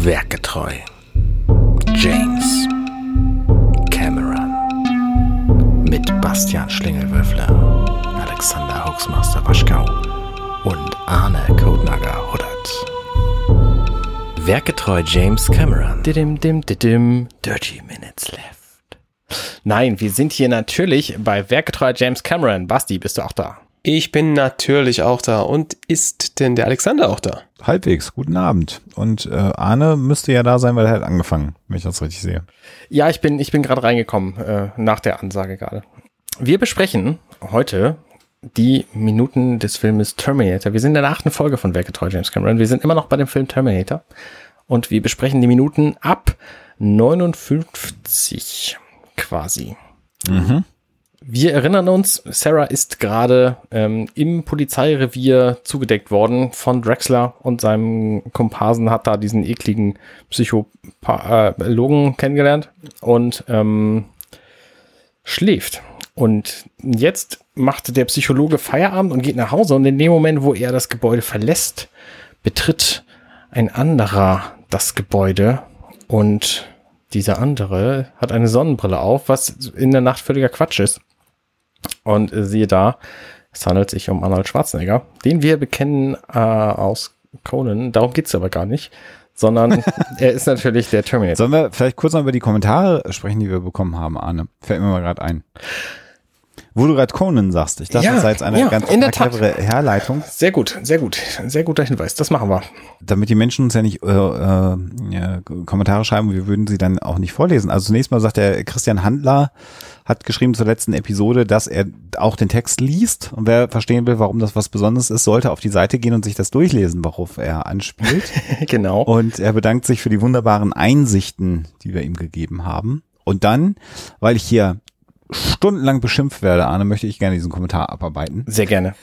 Werketreu. James Cameron. Mit Bastian Schlingelwürfler, Alexander Hoaxmaster Waschkau und Arne Codenager Huddert. Werketreu James Cameron. Didim, dim, didim. Dirty Minutes Left. Nein, wir sind hier natürlich bei Werketreu James Cameron. Basti, bist du auch da? Ich bin natürlich auch da. Und ist denn der Alexander auch da? Halbwegs, guten Abend. Und äh, Arne müsste ja da sein, weil er hat angefangen, wenn ich das richtig sehe. Ja, ich bin, ich bin gerade reingekommen, äh, nach der Ansage gerade. Wir besprechen heute die Minuten des Filmes Terminator. Wir sind in der achten Folge von Werketreu James Cameron. Wir sind immer noch bei dem Film Terminator. Und wir besprechen die Minuten ab 59 quasi. Mhm. Wir erinnern uns, Sarah ist gerade ähm, im Polizeirevier zugedeckt worden von Drexler und seinem Komparsen hat da diesen ekligen Psychologen kennengelernt und ähm, schläft. Und jetzt macht der Psychologe Feierabend und geht nach Hause und in dem Moment, wo er das Gebäude verlässt, betritt ein anderer das Gebäude und dieser andere hat eine Sonnenbrille auf, was in der Nacht völliger Quatsch ist. Und äh, siehe da, es handelt sich um Arnold Schwarzenegger, den wir bekennen äh, aus Conan. Darum geht's aber gar nicht, sondern er ist natürlich der Terminator. Sollen wir vielleicht kurz noch über die Kommentare sprechen, die wir bekommen haben, Arne? Fällt mir mal gerade ein. Wo du gerade Conan sagst, ich dachte, Ja, das sei jetzt eine ja, ganz Tat. clevere Herleitung, Sehr gut, sehr gut, sehr guter Hinweis. Das machen wir. damit die Menschen uns ja nicht äh, äh, Kommentare schreiben, wir würden sie dann auch nicht vorlesen. Also zunächst mal sagt der Christian Handler, hat geschrieben zur letzten Episode, dass er auch den Text liest und wer verstehen will, warum das was Besonderes ist, sollte auf die Seite gehen und sich das durchlesen, worauf er anspielt. genau. Und er bedankt sich für die wunderbaren Einsichten, die wir ihm gegeben haben. Und dann, weil ich hier stundenlang beschimpft werde, Arne, möchte ich gerne diesen Kommentar abarbeiten. Sehr gerne.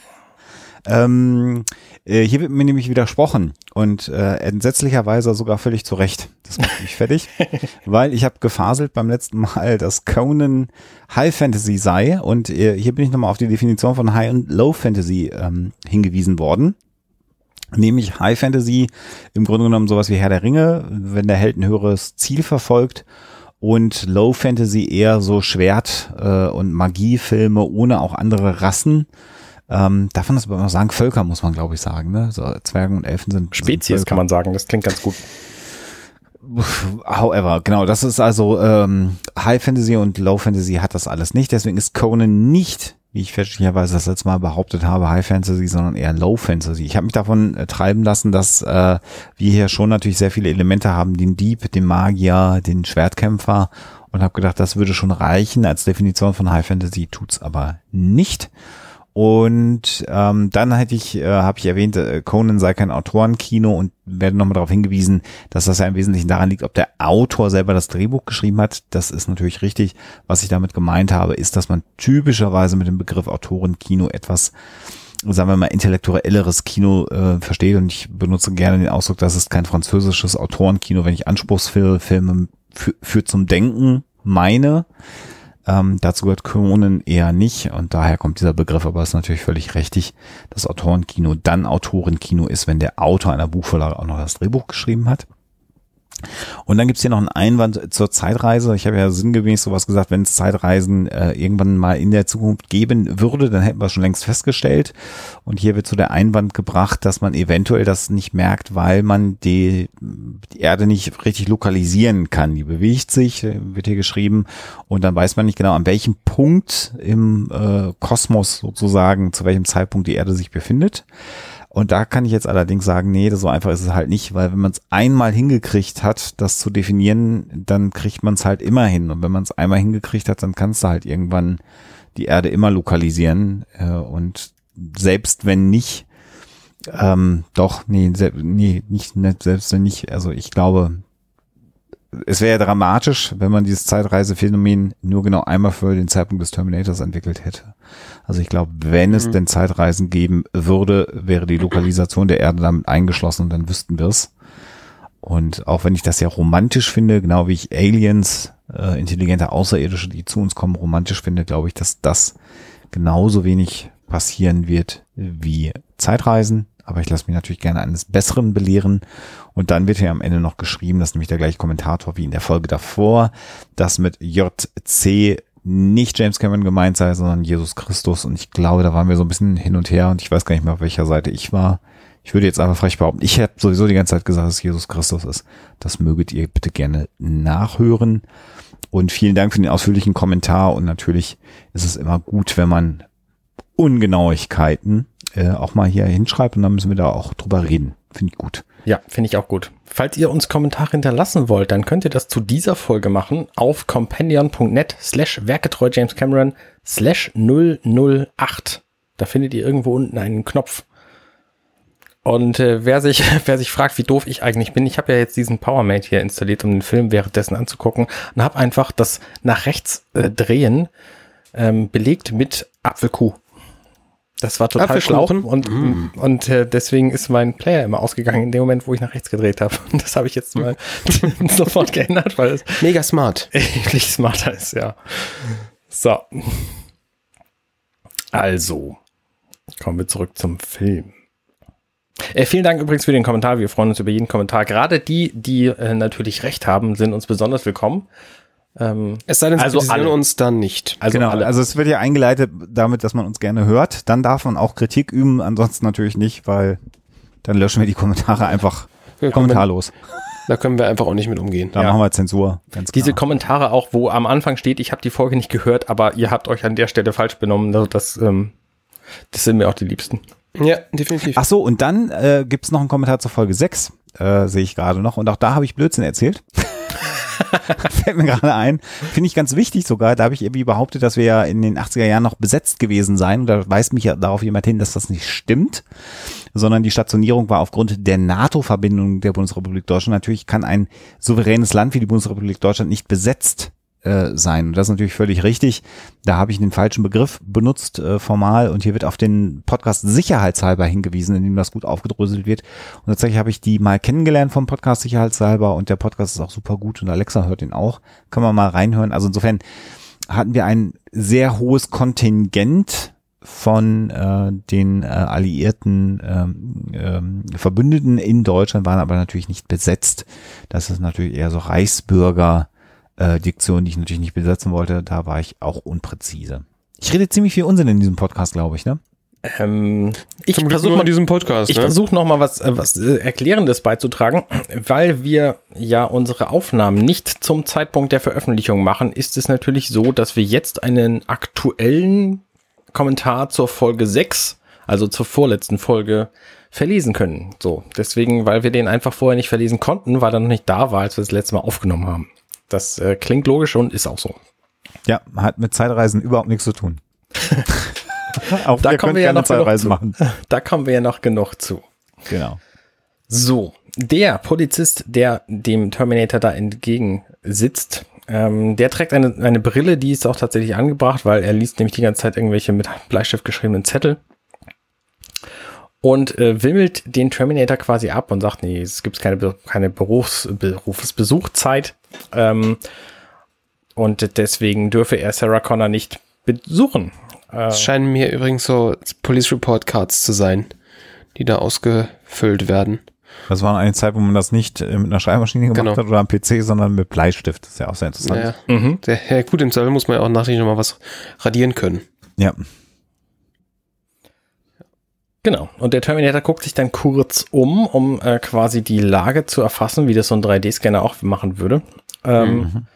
Ähm, äh, hier wird mir nämlich widersprochen und äh, entsetzlicherweise sogar völlig zu Recht. Das macht mich fertig, weil ich habe gefaselt beim letzten Mal, dass Conan High Fantasy sei und äh, hier bin ich nochmal auf die Definition von High und Low Fantasy ähm, hingewiesen worden. Nämlich High Fantasy im Grunde genommen sowas wie Herr der Ringe, wenn der Held ein höheres Ziel verfolgt und Low Fantasy eher so Schwert- äh, und Magiefilme ohne auch andere Rassen. Ähm, darf man das aber immer sagen? Völker muss man, glaube ich, sagen. Ne? So, Zwergen und Elfen sind Spezies sind kann man sagen. Das klingt ganz gut. However, genau, das ist also ähm, High Fantasy und Low Fantasy hat das alles nicht. Deswegen ist Conan nicht, wie ich fälschlicherweise das letzte Mal behauptet habe, High Fantasy, sondern eher Low Fantasy. Ich habe mich davon äh, treiben lassen, dass äh, wir hier schon natürlich sehr viele Elemente haben, den Dieb, den Magier, den Schwertkämpfer und habe gedacht, das würde schon reichen als Definition von High Fantasy, tut's aber nicht. Und ähm, dann hätte ich, äh, habe ich erwähnt, äh, Conan sei kein Autorenkino und werde nochmal darauf hingewiesen, dass das ja im Wesentlichen daran liegt, ob der Autor selber das Drehbuch geschrieben hat. Das ist natürlich richtig. Was ich damit gemeint habe, ist, dass man typischerweise mit dem Begriff Autorenkino etwas sagen wir mal, intellektuelleres Kino äh, versteht und ich benutze gerne den Ausdruck, das ist kein französisches Autorenkino, wenn ich anspruchsvolle Filme für, für zum Denken meine. Ähm, dazu gehört Conan eher nicht und daher kommt dieser Begriff, aber es ist natürlich völlig richtig, dass Autorenkino dann Autorenkino ist, wenn der Autor einer Buchvorlage auch noch das Drehbuch geschrieben hat. Und dann gibt's hier noch einen Einwand zur Zeitreise. Ich habe ja sinngemäß sowas gesagt, wenn es Zeitreisen äh, irgendwann mal in der Zukunft geben würde, dann hätten wir schon längst festgestellt. Und hier wird so der Einwand gebracht, dass man eventuell das nicht merkt, weil man die, die Erde nicht richtig lokalisieren kann. Die bewegt sich, wird hier geschrieben, und dann weiß man nicht genau, an welchem Punkt im äh, Kosmos sozusagen, zu welchem Zeitpunkt die Erde sich befindet. Und da kann ich jetzt allerdings sagen, nee, so einfach ist es halt nicht, weil wenn man es einmal hingekriegt hat, das zu definieren, dann kriegt man es halt immer hin. Und wenn man es einmal hingekriegt hat, dann kannst du halt irgendwann die Erde immer lokalisieren. Äh, und selbst wenn nicht, ähm, doch, nee, nee, nicht, selbst wenn nicht, also ich glaube, es wäre ja dramatisch, wenn man dieses Zeitreisephänomen nur genau einmal für den Zeitpunkt des Terminators entwickelt hätte. Also ich glaube, wenn es Mhm. denn Zeitreisen geben würde, wäre die Lokalisation der Erde damit eingeschlossen und dann wüssten wir es. Und auch wenn ich das ja romantisch finde, genau wie ich Aliens, äh, intelligente Außerirdische, die zu uns kommen, romantisch finde, glaube ich, dass das genauso wenig passieren wird wie Zeitreisen. Aber ich lasse mich natürlich gerne eines Besseren belehren. Und dann wird hier am Ende noch geschrieben, dass nämlich der gleiche Kommentator wie in der Folge davor, dass mit JC nicht James Cameron gemeint sei, sondern Jesus Christus. Und ich glaube, da waren wir so ein bisschen hin und her und ich weiß gar nicht mehr, auf welcher Seite ich war. Ich würde jetzt einfach frech behaupten, ich habe sowieso die ganze Zeit gesagt, dass Jesus Christus ist. Das möget ihr bitte gerne nachhören. Und vielen Dank für den ausführlichen Kommentar. Und natürlich ist es immer gut, wenn man Ungenauigkeiten äh, auch mal hier hinschreibt und dann müssen wir da auch drüber reden. Finde ich gut. Ja, finde ich auch gut. Falls ihr uns Kommentare hinterlassen wollt, dann könnt ihr das zu dieser Folge machen auf companion.net slash werketreu James Cameron slash 008. Da findet ihr irgendwo unten einen Knopf. Und äh, wer sich wer sich fragt, wie doof ich eigentlich bin, ich habe ja jetzt diesen PowerMate hier installiert, um den Film währenddessen anzugucken und habe einfach das nach rechts äh, drehen ähm, belegt mit Apfelkuh. Das war total schlau und, Mm. und äh, deswegen ist mein Player immer ausgegangen in dem Moment, wo ich nach rechts gedreht habe. Und das habe ich jetzt mal sofort geändert, weil es Mega smart. erheblich smarter ist, ja. So. Also, kommen wir zurück zum Film. Äh, vielen Dank übrigens für den Kommentar. Wir freuen uns über jeden Kommentar. Gerade die, die äh, natürlich recht haben, sind uns besonders willkommen. Ähm, Es sei denn, Also sie alle. uns dann nicht. also genau, alle. also es wird ja eingeleitet damit, dass man uns gerne hört. Dann darf man auch Kritik üben, ansonsten natürlich nicht, weil dann löschen wir die Kommentare einfach Ja, kommentarlos. Da können wir einfach auch nicht mit umgehen. Da Ja. machen wir Zensur. Ganz Diese klar. Kommentare auch, wo am Anfang steht, ich habe die Folge nicht gehört, aber ihr habt euch an der Stelle falsch benommen. Also das, ähm, das sind mir auch die Liebsten. Ja, definitiv. Ach so, und dann äh, gibt's noch einen Kommentar zur Folge 6, äh, sehe ich gerade noch. Und auch da habe ich Blödsinn erzählt. Fällt mir gerade ein. Finde ich ganz wichtig sogar. Da habe ich irgendwie behauptet, dass wir ja in den 80er Jahren noch besetzt gewesen seien. Und da weist mich ja darauf jemand hin, dass das nicht stimmt. Sondern die Stationierung war aufgrund der NATO-Verbindung der Bundesrepublik Deutschland. Natürlich kann ein souveränes Land wie die Bundesrepublik Deutschland nicht besetzt äh, sein. Und das ist natürlich völlig richtig. Da habe ich den falschen Begriff benutzt, äh, formal. Und hier wird auf den Podcast sicherheitshalber hingewiesen, in dem das gut aufgedröselt wird. Und tatsächlich habe ich die mal kennengelernt vom Podcast sicherheitshalber. Und der Podcast ist auch super gut. Und Alexa hört ihn auch. Kann man mal reinhören. Also insofern hatten wir ein sehr hohes Kontingent von äh, den äh, alliierten ähm, ähm, Verbündeten in Deutschland waren aber natürlich nicht besetzt. Das ist natürlich eher so Reichsbürger äh, Diktion, die ich natürlich nicht besetzen wollte. Da war ich auch unpräzise. Ich rede ziemlich viel Unsinn in diesem Podcast, glaube ich, ne? Ähm, ich versuche mal in diesem Podcast. Ich ne? versuche noch mal was, äh, was äh, Erklärendes beizutragen, weil wir ja unsere Aufnahmen nicht zum Zeitpunkt der Veröffentlichung machen, ist es natürlich so, dass wir jetzt einen aktuellen Kommentar zur Folge 6, also zur vorletzten Folge, verlesen können. So, deswegen, weil wir den einfach vorher nicht verlesen konnten, weil er noch nicht da war, als wir das letzte Mal aufgenommen haben. Das äh, klingt logisch und ist auch so. Ja, hat mit Zeitreisen überhaupt nichts zu tun. auch Da kommen wir ja noch genug Zeitreisen zu. machen. Da kommen wir ja noch genug zu. Genau. So, der Polizist, der dem Terminator da entgegen sitzt, ähm, der trägt eine, eine Brille, die ist auch tatsächlich angebracht, weil er liest nämlich die ganze Zeit irgendwelche mit Bleistift geschriebenen Zettel und äh, wimmelt den Terminator quasi ab und sagt, nee, es gibt keine, keine Berufs, Berufsbesuchzeit ähm, und deswegen dürfe er Sarah Connor nicht besuchen. Äh, Es scheinen mir übrigens so Police Report Cards zu sein, die da ausgefüllt werden. Das war eine Zeit, wo man das nicht äh, mit einer Schreibmaschine gemacht Genau. hat oder am PC, sondern mit Bleistift. Das ist ja auch sehr interessant. Naja. mhm. Der, ja, gut, im Zweifel muss man ja auch nachträglich noch mal was radieren können. Ja. Genau. Und der Terminator guckt sich dann kurz um, um äh, quasi die Lage zu erfassen, wie das so ein 3D-Scanner auch machen würde. Ähm,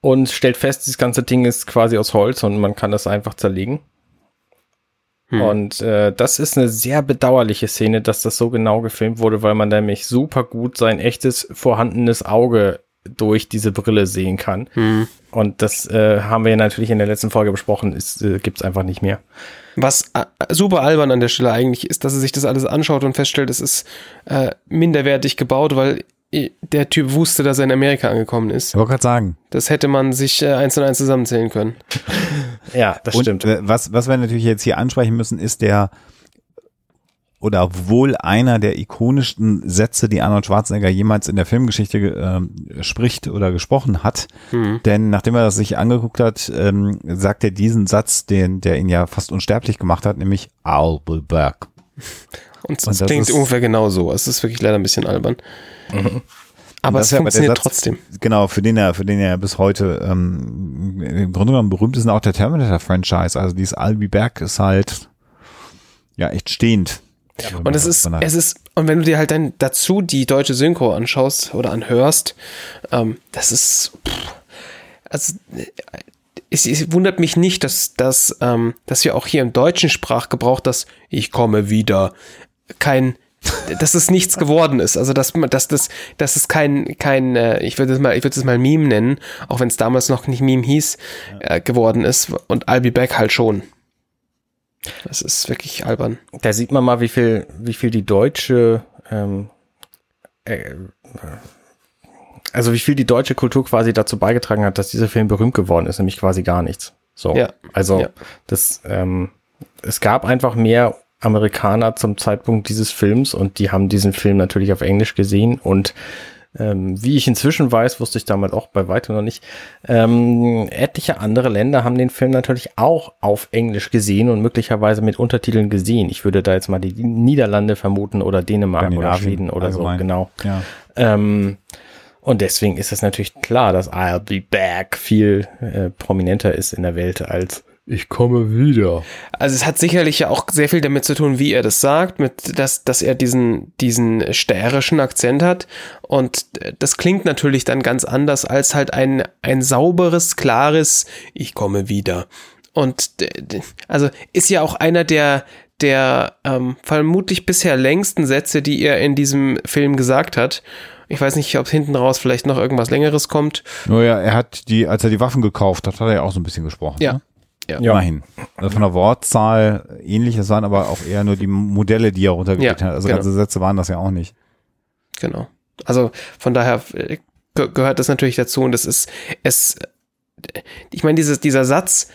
Und stellt fest, das ganze Ding ist quasi aus Holz und man kann das einfach zerlegen. Hm. Und äh, das ist eine sehr bedauerliche Szene, dass das so genau gefilmt wurde, weil man nämlich super gut sein echtes vorhandenes Auge durch diese Brille sehen kann. Hm. Und das äh, haben wir ja natürlich in der letzten Folge besprochen, ist, äh, gibt's einfach nicht mehr. Was äh, super albern an der Stelle eigentlich ist, dass er sich das alles anschaut und feststellt, es ist äh, minderwertig gebaut, weil äh, der Typ wusste, dass er in Amerika angekommen ist. Ich wollte gerade sagen. Das hätte man sich äh, eins und eins zusammenzählen können. Ja, das Und stimmt. äh, was, was wir natürlich jetzt hier ansprechen müssen, ist der oder wohl einer der ikonischsten Sätze, die Arnold Schwarzenegger jemals in der Filmgeschichte ähm, spricht oder gesprochen hat. Hm. Denn nachdem er das sich angeguckt hat, ähm, sagt er diesen Satz, den, der ihn ja fast unsterblich gemacht hat, nämlich I'll be back. Und Und es das klingt ist- ungefähr genau so. Es ist wirklich leider ein bisschen albern. Aber es ist ja aber der funktioniert Satz- trotzdem. Genau, für den er, für den er bis heute ähm, im Grunde genommen berühmt ist, und auch der Terminator-Franchise. Also dieses I'll be back ist halt ja echt stehend. Und es ist, es ist, und wenn du dir halt dann dazu die deutsche Synchro anschaust oder anhörst, ähm, das ist, pff, also, es, es wundert mich nicht, dass, dass, ähm, dass wir auch hier im deutschen Sprachgebrauch das Ich komme wieder kein, dass es nichts geworden ist. Also, dass, dass, das, dass es kein, kein, äh, ich würde es mal, ich würde es mal Meme nennen, auch wenn es damals noch nicht Meme hieß, äh, geworden ist und I'll be back halt schon. Das ist wirklich albern. Da sieht man mal, wie viel, wie viel die deutsche, ähm, äh, also wie viel die deutsche Kultur quasi dazu beigetragen hat, dass dieser Film berühmt geworden ist, nämlich quasi gar nichts. So. Ja. Also Ja. das, ähm, es gab einfach mehr Amerikaner zum Zeitpunkt dieses Films und die haben diesen Film natürlich auf Englisch gesehen und ähm, wie ich inzwischen weiß, wusste ich damals auch bei weitem noch nicht, ähm, etliche andere Länder haben den Film natürlich auch auf Englisch gesehen und möglicherweise mit Untertiteln gesehen. Ich würde da jetzt mal die Niederlande vermuten oder Dänemark oder Schweden oder so, allgemein. genau. Ja. Ähm, und deswegen ist es natürlich klar, dass I'll be back viel äh, prominenter ist in der Welt als ich komme wieder. Also es hat sicherlich ja auch sehr viel damit zu tun, wie er das sagt, mit dass, dass er diesen, diesen stärischen Akzent hat. Und das klingt natürlich dann ganz anders als halt ein, ein sauberes, klares Ich komme wieder. Und also ist ja auch einer der, der ähm, vermutlich bisher längsten Sätze, die er in diesem Film gesagt hat. Ich weiß nicht, ob hinten raus vielleicht noch irgendwas längeres kommt. Nur ja, er hat die, als er die Waffen gekauft hat, hat er ja auch so ein bisschen gesprochen. Ja. Ne? Ja. Immerhin. Also von der Wortzahl ähnlich, es waren aber auch eher nur die Modelle, die er runtergebeten Ja, hat. Also genau. ganze Sätze waren das ja auch nicht. Genau. Also von daher äh, ge gehört das natürlich dazu und das ist es. Ich meine, dieses, dieser Satz,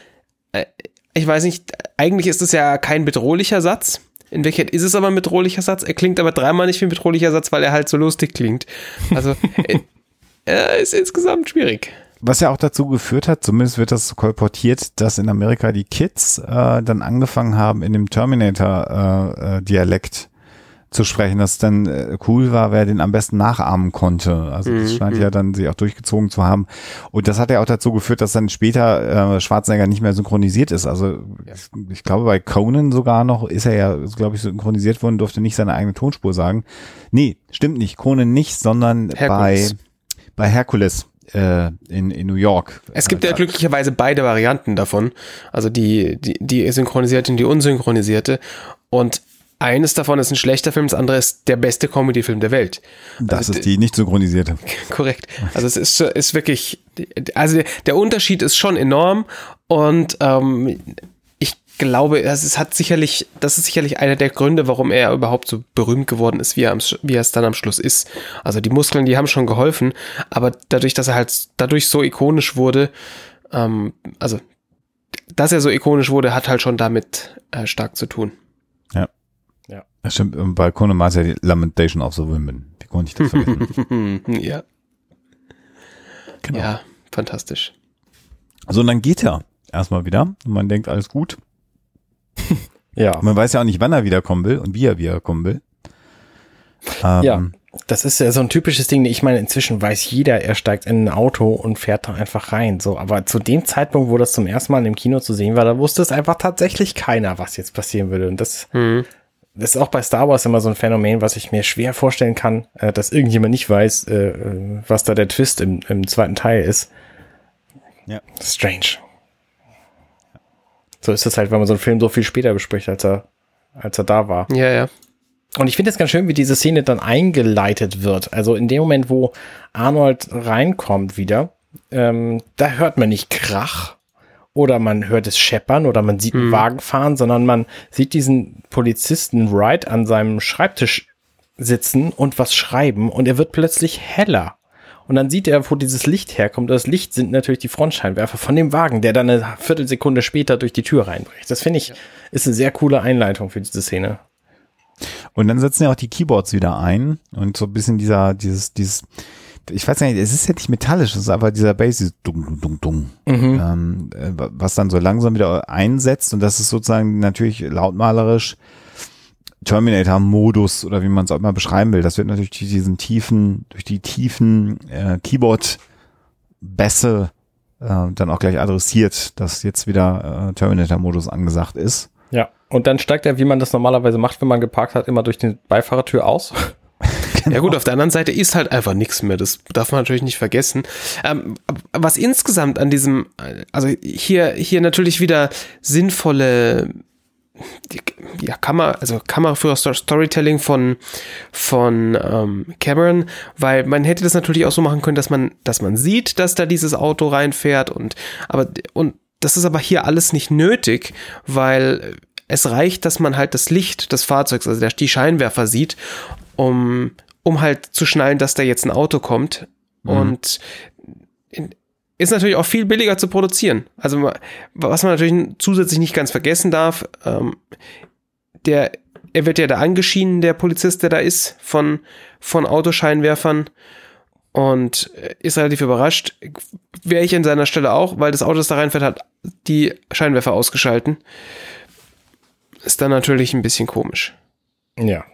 äh, ich weiß nicht, eigentlich ist es ja kein bedrohlicher Satz. In Wirklichkeit ist es aber ein bedrohlicher Satz. Er klingt aber dreimal nicht wie ein bedrohlicher Satz, weil er halt so lustig klingt. Also äh, er ist insgesamt schwierig. Was ja auch dazu geführt hat, zumindest wird das kolportiert, dass in Amerika die Kids äh, dann angefangen haben, in dem Terminator-Dialekt zu sprechen, dass dann äh, cool war, wer den am besten nachahmen konnte. Also das Mhm, scheint ja dann sich auch durchgezogen zu haben. Und das hat ja auch dazu geführt, dass dann später äh, Schwarzenegger nicht mehr synchronisiert ist. Also ich, ich glaube, bei Conan sogar noch ist er ja, glaube ich, synchronisiert worden, durfte nicht seine eigene Tonspur sagen. Nee, stimmt nicht. Conan nicht, sondern Herkules. bei, bei Herkules äh, in, in New York. Es gibt ja glücklicherweise beide Varianten davon. Also die, die, die synchronisierte und die unsynchronisierte. Und eines davon ist ein schlechter Film, das andere ist der beste Comedy-Film der Welt. Das Also ist die nicht synchronisierte. Korrekt. Also es ist, ist wirklich, also der Unterschied ist schon enorm und ähm, glaube, es ist- hat sicherlich, das ist sicherlich einer der Gründe, warum er überhaupt so berühmt geworden ist, wie er, am, wie er es dann am Schluss ist. Also die Muskeln, die haben schon geholfen, aber dadurch, dass er halt dadurch so ikonisch wurde, ähm, also dass er so ikonisch wurde, hat halt schon damit äh, stark zu tun. Das stimmt, und bei Conan war es ja die Lamentation of the Women. Wie konnte ich das vergessen? ja. Genau. Ja, fantastisch. So, und dann geht er erstmal wieder und man denkt, alles gut. Ja. Man weiß ja auch nicht, wann er wiederkommen will und wie er wiederkommen will. Ähm, Ja. Das ist ja so ein typisches Ding. Ich meine, inzwischen weiß jeder, er steigt in ein Auto und fährt da einfach rein. So, aber zu dem Zeitpunkt, wo das zum ersten Mal im Kino zu sehen war, da wusste es einfach tatsächlich keiner, was jetzt passieren würde. Und das, Mhm. das ist auch bei Star Wars immer so ein Phänomen, was ich mir schwer vorstellen kann, äh, dass irgendjemand nicht weiß, äh, äh, was da der Twist im, im zweiten Teil ist. Ja. Strange. So ist es halt, wenn man so einen Film so viel später bespricht, als er, als er da war. Ja, ja. Und ich finde es ganz schön, wie diese Szene dann eingeleitet wird. Also in dem Moment, wo Arnold reinkommt wieder, ähm, da hört man nicht Krach oder man hört es scheppern oder man sieht einen Wagen fahren, sondern man sieht diesen Polizisten Wright an seinem Schreibtisch sitzen und was schreiben und er wird plötzlich heller. Und dann sieht er, wo dieses Licht herkommt. Das Licht sind natürlich die Frontscheinwerfer von dem Wagen, der dann eine Viertelsekunde später durch die Tür reinbricht. Das finde ich, ist eine sehr coole Einleitung für diese Szene. Und dann setzen ja auch die Keyboards wieder ein und so ein bisschen dieser, dieses, dieses, ich weiß nicht, es ist ja nicht metallisch, es ist einfach dieser Bass, dieses Dung, Dung, Dung, Dung, ähm, äh, was dann so langsam wieder einsetzt und das ist sozusagen natürlich lautmalerisch Terminator-Modus oder wie man es auch immer beschreiben will. Das wird natürlich durch diesen tiefen, durch die tiefen äh, Keyboard-Bässe äh, dann auch gleich adressiert, dass jetzt wieder äh, Terminator-Modus angesagt ist. Ja, und dann steigt er, wie man das normalerweise macht, wenn man geparkt hat, immer durch die Beifahrertür aus. Genau. Ja gut, auf der anderen Seite ist halt einfach nichts mehr. Das darf man natürlich nicht vergessen. Ähm, was insgesamt an diesem, also hier, hier natürlich wieder sinnvolle ja, Kammer, also Kamera für Storytelling von, von ähm, Cameron, weil man hätte das natürlich auch so machen können, dass man, dass man sieht, dass da dieses Auto reinfährt und aber und das ist aber hier alles nicht nötig, weil es reicht, dass man halt das Licht des Fahrzeugs, also die Scheinwerfer sieht, um, um halt zu schnallen, dass da jetzt ein Auto kommt. Mhm. Und in, ist natürlich auch viel billiger zu produzieren. Also was man natürlich zusätzlich nicht ganz vergessen darf, ähm, der, er wird ja da angeschienen, der Polizist, der da ist, von, von Autoscheinwerfern und ist relativ überrascht. Wäre ich an seiner Stelle auch, weil das Auto, das da reinfährt, hat die Scheinwerfer ausgeschalten. Ist dann natürlich ein bisschen komisch. Ja,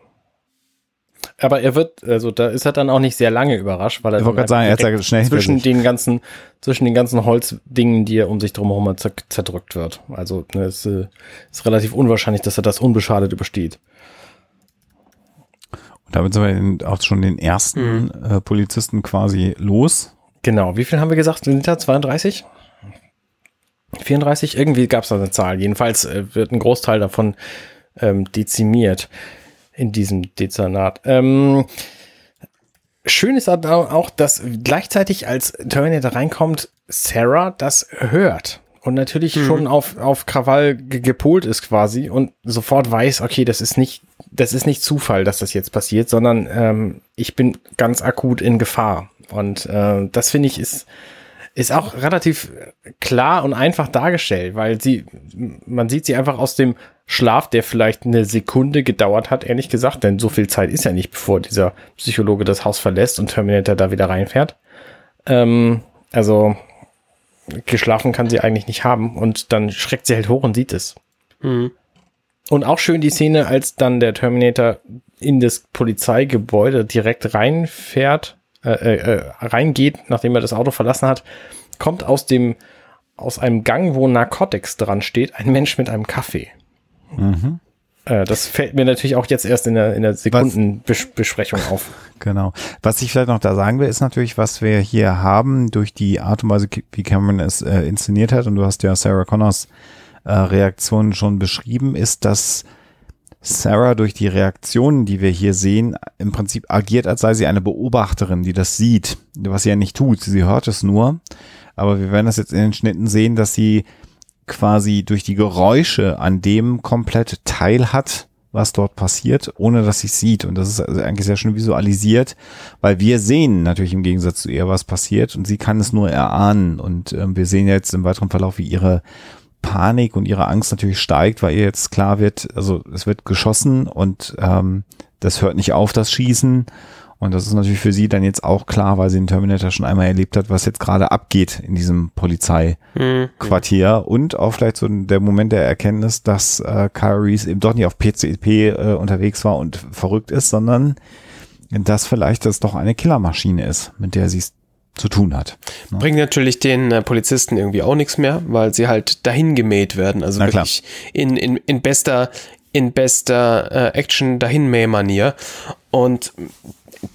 aber er wird, also da ist er dann auch nicht sehr lange überrascht, weil er, ich sagen, er hat schnell zwischen den ganzen, zwischen den ganzen Holzdingen, die er um sich drumherum zerdrückt wird. Also ne, es äh, ist relativ unwahrscheinlich, dass er das unbeschadet übersteht. Und damit sind wir auch schon den ersten mhm. äh, Polizisten quasi los. Genau. Wie viel haben wir gesagt? Sind da 32? 34? Irgendwie gab es da eine Zahl. Jedenfalls äh, wird ein Großteil davon ähm, dezimiert in diesem Dezernat. Ähm, schön ist auch, dass gleichzeitig als Terminator reinkommt, Sarah das hört und natürlich mhm. schon auf, auf Krawall gepolt ist quasi und sofort weiß, okay, das ist nicht, das ist nicht Zufall, dass das jetzt passiert, sondern ähm, ich bin ganz akut in Gefahr. Und äh, das finde ich ist, ist auch relativ klar und einfach dargestellt, weil sie, man sieht sie einfach aus dem Schlaf, der vielleicht eine Sekunde gedauert hat, ehrlich gesagt, denn so viel Zeit ist ja nicht, bevor dieser Psychologe das Haus verlässt und Terminator da wieder reinfährt. Ähm, also geschlafen kann sie eigentlich nicht haben und dann schreckt sie halt hoch und sieht es. Mhm. Und auch schön die Szene, als dann der Terminator in das Polizeigebäude direkt reinfährt äh, äh, äh, reingeht, nachdem er das Auto verlassen hat, kommt aus dem aus einem Gang, wo Narcotics dran steht, ein Mensch mit einem Kaffee. Mhm. Das fällt mir natürlich auch jetzt erst in der, in der Sekundenbesprechung auf. Genau. Was ich vielleicht noch da sagen will, ist natürlich, was wir hier haben durch die Art und Weise, wie Cameron es äh, inszeniert hat, und du hast ja Sarah Connors äh, Reaktion schon beschrieben, ist, dass Sarah durch die Reaktionen, die wir hier sehen, im Prinzip agiert, als sei sie eine Beobachterin, die das sieht, was sie ja nicht tut. Sie hört es nur. Aber wir werden das jetzt in den Schnitten sehen, dass sie quasi durch die Geräusche an dem komplett teil hat, was dort passiert, ohne dass sie es sieht. Und das ist also eigentlich sehr schön visualisiert, weil wir sehen natürlich im Gegensatz zu ihr, was passiert und sie kann es nur erahnen. Und ähm, wir sehen jetzt im weiteren Verlauf, wie ihre Panik und ihre Angst natürlich steigt, weil ihr jetzt klar wird, also es wird geschossen und ähm, das hört nicht auf, das Schießen. Und das ist natürlich für sie dann jetzt auch klar, weil sie den Terminator schon einmal erlebt hat, was jetzt gerade abgeht in diesem Polizeiquartier. Mhm. Und auch vielleicht so der Moment der Erkenntnis, dass äh, Kyle Reese eben doch nicht auf PCP äh, unterwegs war und verrückt ist, sondern dass vielleicht das doch eine Killermaschine ist, mit der sie es zu tun hat. Ne? Bringt natürlich den äh, Polizisten irgendwie auch nichts mehr, weil sie halt dahin gemäht werden. Also Na wirklich in, in, in bester, in bester äh, Action dahinmäh-Manier. Und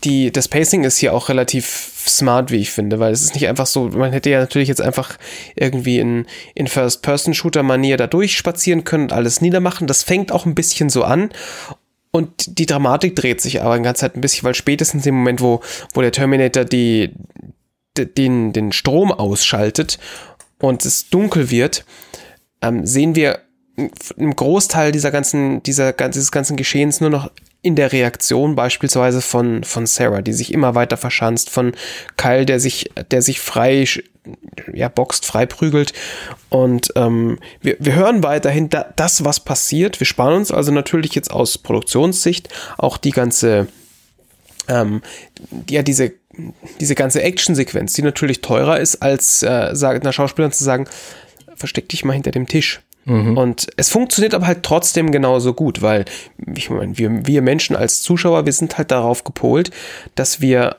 die, das Pacing ist hier auch relativ smart, wie ich finde, weil es ist nicht einfach so, man hätte ja natürlich jetzt einfach irgendwie in, in First-Person-Shooter-Manier da durchspazieren können und alles niedermachen. Das fängt auch ein bisschen so an. Und die Dramatik dreht sich aber die ganze Zeit ein bisschen, weil spätestens im Moment, wo, wo der Terminator die, den, den Strom ausschaltet und es dunkel wird, ähm, sehen wir im Großteil dieser ganzen, dieser, dieses ganzen Geschehens nur noch in der Reaktion beispielsweise von, von Sarah, die sich immer weiter verschanzt, von Kyle, der sich, der sich frei, ja, boxt, frei prügelt. Und ähm, wir, wir hören weiterhin da, das, was passiert. Wir sparen uns also natürlich jetzt aus Produktionssicht auch die ganze, ähm, ja, diese diese ganze Actionsequenz, die natürlich teurer ist, als äh, einer Schauspielerin zu sagen, versteck dich mal hinter dem Tisch. Mhm. Und es funktioniert aber halt trotzdem genauso gut, weil ich meine, wir, wir Menschen als Zuschauer, wir sind halt darauf gepolt, dass wir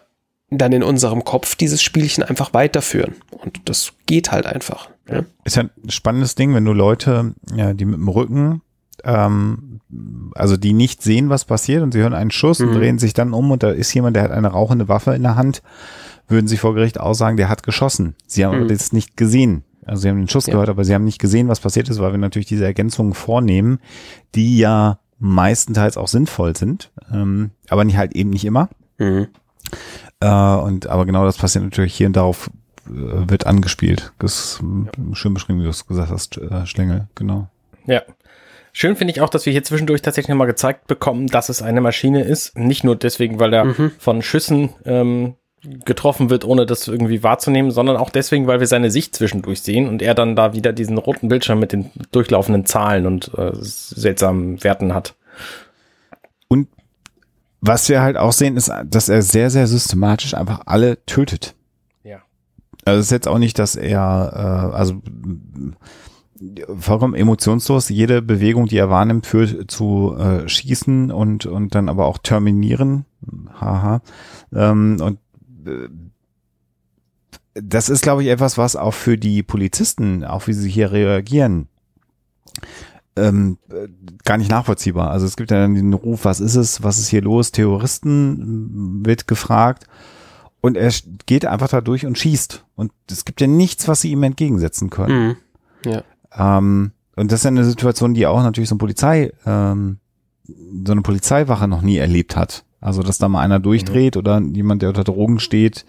dann in unserem Kopf dieses Spielchen einfach weiterführen. Und das geht halt einfach. Ja. Ist ja ein spannendes Ding, wenn du Leute, ja, die mit dem Rücken, ähm, also die nicht sehen, was passiert und sie hören einen Schuss mhm. und drehen sich dann um und da ist jemand, der hat eine rauchende Waffe in der Hand, würden sie vor Gericht aussagen, der hat geschossen. Sie haben mhm. das nicht gesehen. Also sie haben den Schuss ja. gehört, aber sie haben nicht gesehen, was passiert ist, weil wir natürlich diese Ergänzungen vornehmen, die ja meistenteils auch sinnvoll sind, ähm, aber nicht halt eben nicht immer. Mhm. Äh, und aber genau das passiert natürlich hier und darauf äh, wird angespielt. Das ist ja. schön beschrieben, wie du es gesagt hast, äh, Schlängel, genau. Ja. Schön finde ich auch, dass wir hier zwischendurch tatsächlich nochmal gezeigt bekommen, dass es eine Maschine ist. Nicht nur deswegen, weil er mhm. von Schüssen ähm, getroffen wird, ohne das irgendwie wahrzunehmen, sondern auch deswegen, weil wir seine Sicht zwischendurch sehen und er dann da wieder diesen roten Bildschirm mit den durchlaufenden Zahlen und äh, seltsamen Werten hat. Und was wir halt auch sehen, ist, dass er sehr, sehr systematisch einfach alle tötet. Ja. Also es ist jetzt auch nicht, dass er, äh, also vollkommen emotionslos. Jede Bewegung, die er wahrnimmt, führt zu äh, Schießen und und dann aber auch Terminieren. Haha. Ähm, und das ist, glaube ich, etwas, was auch für die Polizisten, auch wie sie hier reagieren, ähm, gar nicht nachvollziehbar. Also es gibt ja dann den Ruf, was ist es, was ist hier los? Terroristen wird gefragt. Und er geht einfach da durch und schießt. Und es gibt ja nichts, was sie ihm entgegensetzen können. Mhm. Ja. Ähm, und das ist ja eine Situation, die auch natürlich so ein Polizei, ähm, so eine Polizeiwache noch nie erlebt hat. Also, dass da mal einer durchdreht mhm. oder jemand, der unter Drogen steht,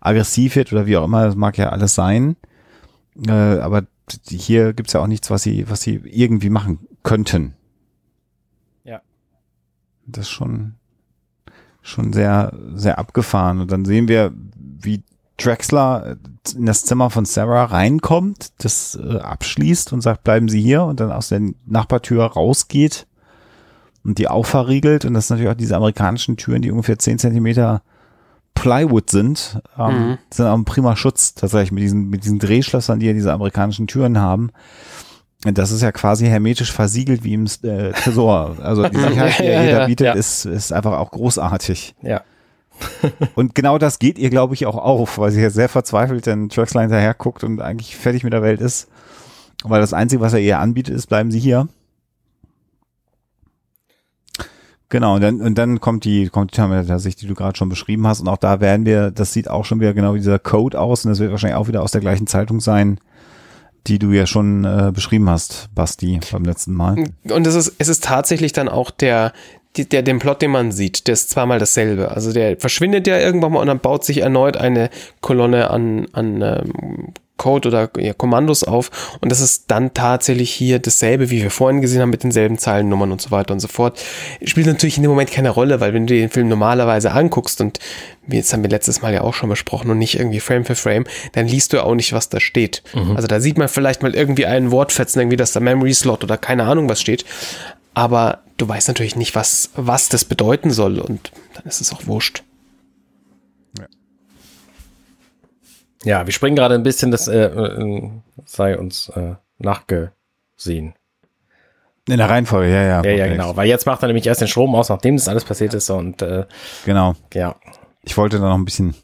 aggressiv wird oder wie auch immer, das mag ja alles sein. Äh, aber hier gibt's ja auch nichts, was sie, was sie irgendwie machen könnten. Ja. Das ist schon, schon sehr, sehr abgefahren. Und dann sehen wir, wie Drexler in das Zimmer von Sarah reinkommt, das äh, abschließt und sagt, bleiben Sie hier und dann aus der Nachbartür rausgeht und die auch verriegelt. Und das sind natürlich auch diese amerikanischen Türen, die ungefähr zehn Zentimeter Plywood sind, ähm, mhm. sind auch ein prima Schutz tatsächlich mit diesen, mit diesen Drehschlössern, die ja diese amerikanischen Türen haben. Das ist ja quasi hermetisch versiegelt wie im äh, Tresor. Also die Sicherheit, die er jeder bietet, ja. ist, ist einfach auch großartig. Ja. und genau das geht ihr, glaube ich, auch auf, weil sie ja sehr verzweifelt den Traxler hinterher guckt und eigentlich fertig mit der Welt ist. Weil das Einzige, was er ihr anbietet, ist, bleiben Sie hier. Genau, und dann, und dann kommt die, kommt die Terminator-Sicht, die du gerade schon beschrieben hast. Und auch da werden wir, das sieht auch schon wieder genau wie dieser Code aus. Und das wird wahrscheinlich auch wieder aus der gleichen Zeitung sein, die du ja schon äh, beschrieben hast, Basti, beim letzten Mal. Und es ist, es ist tatsächlich dann auch der, die, der, den Plot, den man sieht, der ist zweimal dasselbe. Also der verschwindet ja irgendwann mal und dann baut sich erneut eine Kolonne an, an ähm, Code oder ja, Kommandos auf und das ist dann tatsächlich hier dasselbe, wie wir vorhin gesehen haben, mit denselben Zeilennummern und so weiter und so fort. Spielt natürlich in dem Moment keine Rolle, weil wenn du den Film normalerweise anguckst und jetzt haben wir letztes Mal ja auch schon besprochen und nicht irgendwie Frame für Frame, dann liest du auch nicht, was da steht. Mhm. Also da sieht man vielleicht mal irgendwie einen Wortfetzen, irgendwie, dass da Memory Slot oder keine Ahnung was steht, aber du weißt natürlich nicht, was, was das bedeuten soll und dann ist es auch wurscht. Ja wir springen gerade ein bisschen, das äh, äh, sei uns äh, nachgesehen. In der Reihenfolge, ja, ja. Ja, ja, genau. Weil jetzt macht er nämlich erst den Strom aus, nachdem das alles passiert ist und äh, genau. Ja. Ich wollte da noch ein bisschen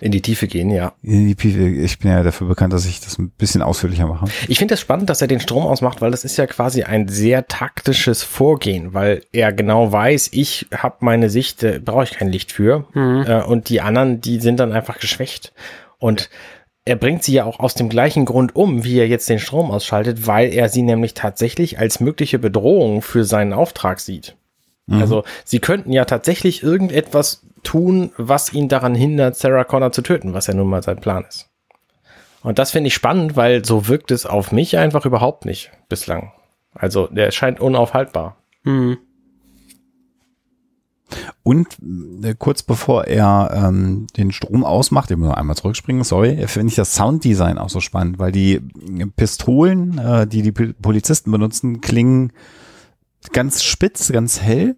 in die Tiefe gehen, ja. In die Tiefe. Ich bin ja dafür bekannt, dass ich das ein bisschen ausführlicher mache. Ich finde es das spannend, dass er den Strom ausmacht, weil das ist ja quasi ein sehr taktisches Vorgehen, weil er genau weiß, ich habe meine Sicht, äh, brauche ich kein Licht für. Mhm. Äh, und die anderen, die sind dann einfach geschwächt. Und er bringt sie ja auch aus dem gleichen Grund um, wie er jetzt den Strom ausschaltet, weil er sie nämlich tatsächlich als mögliche Bedrohung für seinen Auftrag sieht. Mhm. Also sie könnten ja tatsächlich irgendetwas tun, was ihn daran hindert, Sarah Connor zu töten, was ja nun mal sein Plan ist. Und das finde ich spannend, weil so wirkt es auf mich einfach überhaupt nicht bislang. Also der scheint unaufhaltbar. Mhm. Und äh, kurz bevor er ähm, den Strom ausmacht, ich muss noch einmal zurückspringen, sorry, finde ich das Sounddesign auch so spannend, weil die Pistolen, äh, die die Polizisten benutzen, klingen ganz spitz, ganz hell,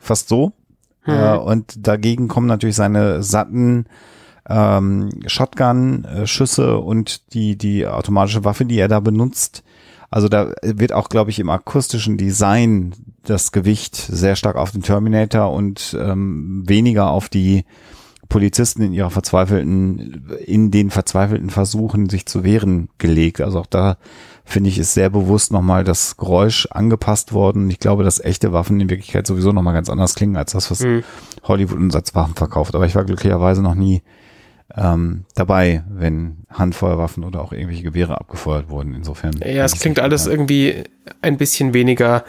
fast so. Mhm. Äh, und dagegen kommen natürlich seine satten ähm, Shotgun-Schüsse und die, die automatische Waffe, die er da benutzt, Also da wird auch, glaube ich, im akustischen Design das Gewicht sehr stark auf den Terminator und ähm, weniger auf die Polizisten in ihrer verzweifelten, in den verzweifelten Versuchen, sich zu wehren, gelegt. Also auch da finde ich, ist sehr bewusst nochmal das Geräusch angepasst worden. Ich glaube, dass echte Waffen in Wirklichkeit sowieso nochmal ganz anders klingen, als das, was mhm. Hollywood uns als Waffen verkauft. Aber ich war glücklicherweise noch nie ähm, dabei, wenn Handfeuerwaffen oder auch irgendwelche Gewehre abgefeuert wurden. Insofern. Ja, es klingt alles irgendwie ein bisschen weniger,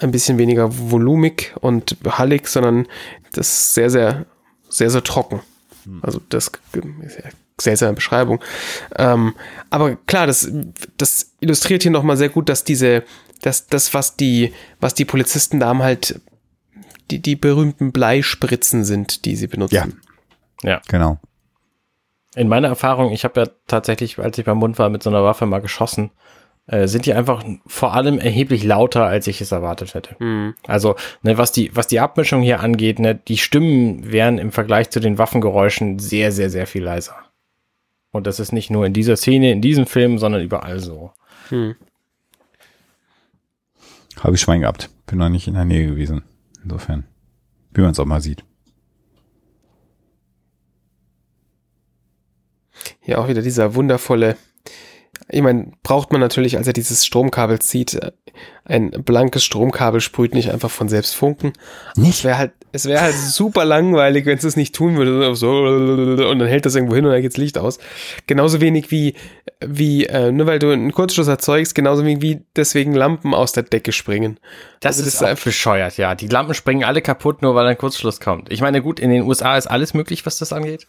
ein bisschen weniger volumig und hallig, sondern das ist sehr, sehr, sehr, sehr trocken. Hm. Also das sehr, sehr Beschreibung. Ähm, aber klar, das, das illustriert hier nochmal sehr gut, dass diese, dass das, was die, was die Polizisten da haben, halt die, die berühmten Bleispritzen sind, die sie benutzen. Ja, ja. genau. In meiner Erfahrung, ich habe ja tatsächlich, als ich beim Bund war, mit so einer Waffe mal geschossen, äh, sind die einfach vor allem erheblich lauter, als ich es erwartet hätte. Mhm. Also, ne, was die, was die Abmischung hier angeht, ne, die Stimmen wären im Vergleich zu den Waffengeräuschen sehr, sehr, sehr viel leiser. Und das ist nicht nur in dieser Szene, in diesem Film, sondern überall so. Hm. Habe ich Schwein gehabt. Bin noch nicht in der Nähe gewesen. Insofern. Wie man es auch mal sieht. Hier auch wieder dieser wundervolle, ich meine, braucht man natürlich, als er dieses Stromkabel zieht, äh, ein blankes Stromkabel sprüht nicht einfach von selbst Funken. Nicht? Es wäre halt, es wäre halt super langweilig, wenn es es nicht tun würde. So, und dann hält das irgendwo hin und dann geht's Licht aus. Genauso wenig wie, wie, äh, nur weil du einen Kurzschluss erzeugst, genauso wenig wie deswegen Lampen aus der Decke springen. Das, also das ist, ist einfach bescheuert, ja. Die Lampen springen alle kaputt, nur weil ein Kurzschluss kommt. Ich meine, gut, in den USA ist alles möglich, was das angeht.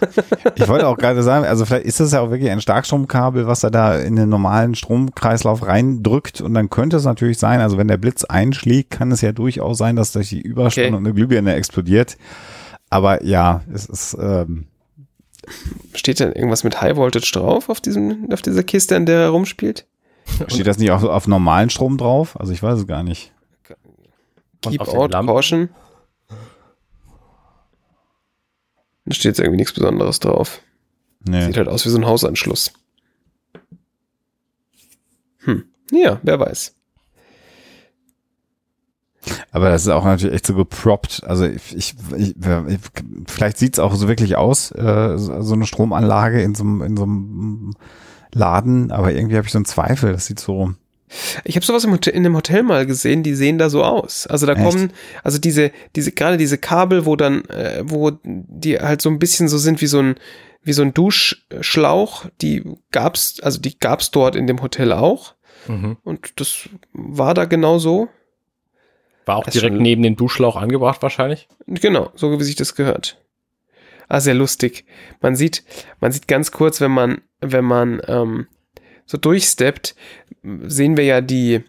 ich wollte auch gerade sagen, also vielleicht ist das ja auch wirklich ein Starkstromkabel, was er da in den normalen Stromkreislauf reindrückt und dann könnte es natürlich sein, also wenn der Blitz einschlägt, kann es ja durchaus sein, dass durch die Überspannung okay. Eine Glühbirne explodiert. Aber ja, es ist. Ähm, Steht denn irgendwas mit High Voltage drauf auf, diesem, auf dieser Kiste, an der er rumspielt? Steht das nicht auch auf normalen Strom drauf? Also ich weiß es gar nicht. Keep out caution. Da steht jetzt irgendwie nichts Besonderes drauf. Nee. Sieht halt aus wie so ein Hausanschluss. Hm. Ja, wer weiß. Aber das ist auch natürlich echt so geproppt. Also ich, ich, ich vielleicht sieht's auch so wirklich aus, äh, so eine Stromanlage in so, in so einem Laden, aber irgendwie habe ich so einen Zweifel. Das sieht so. Ich habe sowas im Hotel, in einem Hotel mal gesehen, die sehen da so aus. Also da Echt? kommen, also diese, diese, gerade diese Kabel, wo dann, äh, wo die halt so ein bisschen so sind wie so ein, wie so ein Duschschlauch, die gab's, also die gab's dort in dem Hotel auch. Mhm. Und das war da genau so. War auch das direkt neben dem Duschschlauch angebracht wahrscheinlich? Genau, so wie sich das gehört. Ah, sehr lustig. Man sieht, man sieht ganz kurz, wenn man, wenn man ähm, so durchsteppt, sehen wir ja die,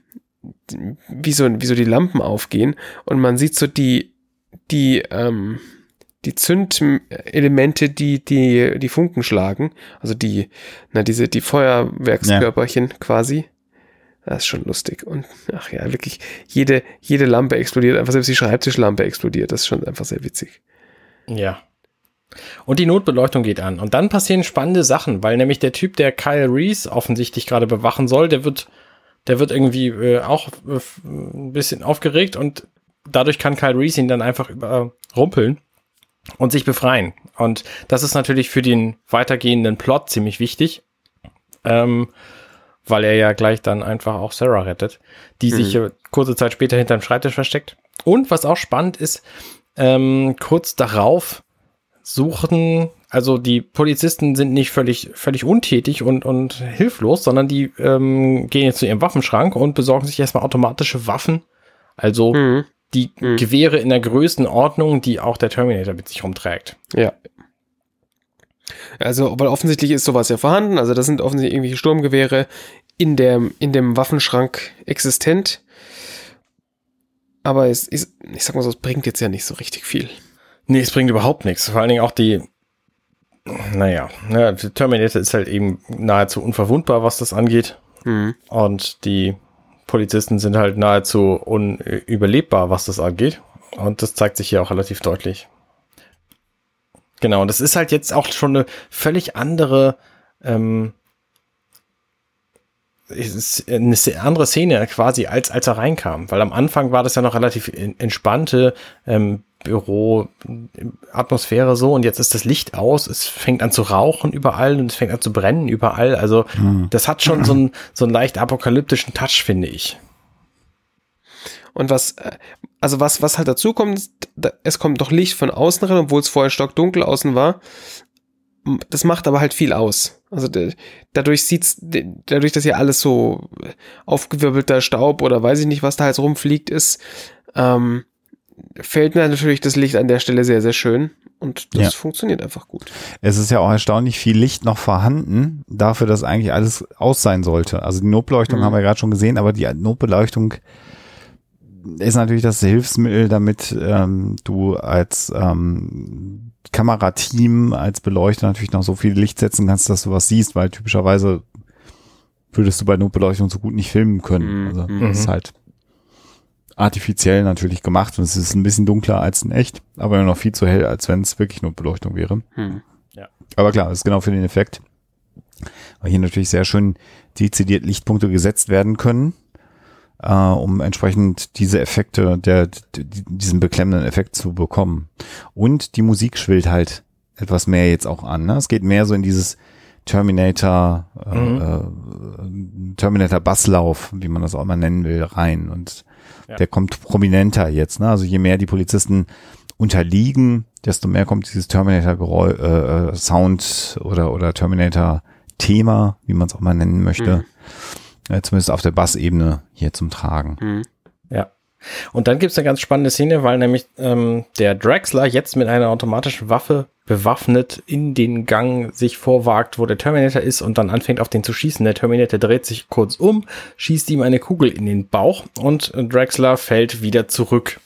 die, wie so, wie so die Lampen aufgehen und man sieht so die, die, ähm, die Zündelemente, die, die, die Funken schlagen, also die, na, diese, die Feuerwerkskörperchen ja. quasi. Das ist schon lustig. Und ach ja, wirklich, jede, jede Lampe explodiert, einfach selbst die Schreibtischlampe explodiert. Das ist schon einfach sehr witzig. Ja. Und die Notbeleuchtung geht an. Und dann passieren spannende Sachen, weil nämlich der Typ, der Kyle Reese offensichtlich gerade bewachen soll, der wird, der wird irgendwie äh, auch äh, ein bisschen aufgeregt und dadurch kann Kyle Reese ihn dann einfach überrumpeln und sich befreien. Und das ist natürlich für den weitergehenden Plot ziemlich wichtig. Ähm, weil er ja gleich dann einfach auch Sarah rettet, die mhm. sich kurze Zeit später hinterm Schreibtisch versteckt. Und was auch spannend ist, ähm, kurz darauf suchen, also die Polizisten sind nicht völlig, völlig untätig und, und hilflos, sondern die ähm, gehen jetzt zu ihrem Waffenschrank und besorgen sich erstmal automatische Waffen. Also mhm. die mhm. Gewehre in der Größenordnung, die auch der Terminator mit sich rumträgt. Ja, also, weil offensichtlich ist sowas ja vorhanden. Also, das sind offensichtlich irgendwelche Sturmgewehre in, der, in dem Waffenschrank existent. Aber es ist, ich sag mal so, es bringt jetzt ja nicht so richtig viel. Nee, es bringt überhaupt nichts. Vor allen Dingen auch die, naja, ja, Terminator ist halt eben nahezu unverwundbar, was das angeht. Mhm. Und die Polizisten sind halt nahezu unüberlebbar, was das angeht. Und das zeigt sich hier auch relativ deutlich. Genau, und das ist halt jetzt auch schon eine völlig andere ähm, ist eine andere Szene quasi, als, als er reinkam. Weil am Anfang war das ja noch relativ entspannte ähm, Büro-Atmosphäre so und jetzt ist das Licht aus, es fängt an zu rauchen überall und es fängt an zu brennen überall. Also mhm. das hat schon so einen, so einen leicht apokalyptischen Touch, finde ich. Und was, äh, also was, was halt dazu kommt, es kommt doch Licht von außen rein, obwohl es vorher stockdunkel außen war. Das macht aber halt viel aus. Also dadurch sieht's, dadurch, dass hier alles so aufgewirbelter Staub oder weiß ich nicht, was da halt rumfliegt ist, ähm, fällt mir natürlich das Licht an der Stelle sehr, sehr schön. Und das ja. funktioniert einfach gut. Es ist ja auch erstaunlich viel Licht noch vorhanden, dafür, dass eigentlich alles aus sein sollte. Also die Notbeleuchtung mhm. haben wir gerade schon gesehen, aber die Notbeleuchtung ist natürlich das Hilfsmittel, damit ähm, du als ähm, Kamerateam, als Beleuchter natürlich noch so viel Licht setzen kannst, dass du was siehst, weil typischerweise würdest du bei Notbeleuchtung so gut nicht filmen können. Mhm. Also mhm. das ist halt artifiziell natürlich gemacht und es ist ein bisschen dunkler als in echt, aber noch viel zu hell, als wenn es wirklich nur Beleuchtung wäre. Hm. Ja. Aber klar, das ist genau für den Effekt. Weil hier natürlich sehr schön dezidiert Lichtpunkte gesetzt werden können, äh, um entsprechend diese Effekte, der, diesen beklemmenden Effekt zu bekommen. Und die Musik schwillt halt etwas mehr jetzt auch an. Ne? Es geht mehr so in dieses Terminator, äh, mhm. äh, Terminator Basslauf, wie man das auch mal nennen will, rein. Und ja. Der kommt prominenter jetzt. Ne? Also je mehr die Polizisten unterliegen, desto mehr kommt dieses Terminator äh, äh, Sound oder oder Terminator Thema, wie man es auch mal nennen möchte, mhm. Äh, zumindest auf der Bassebene hier zum Tragen. Mhm. Ja. Und dann gibt es eine ganz spannende Szene, weil nämlich ähm, der Draxler jetzt mit einer automatischen Waffe bewaffnet in den Gang sich vorwagt, wo der Terminator ist und dann anfängt auf den zu schießen. Der Terminator dreht sich kurz um, schießt ihm eine Kugel in den Bauch und Draxler fällt wieder zurück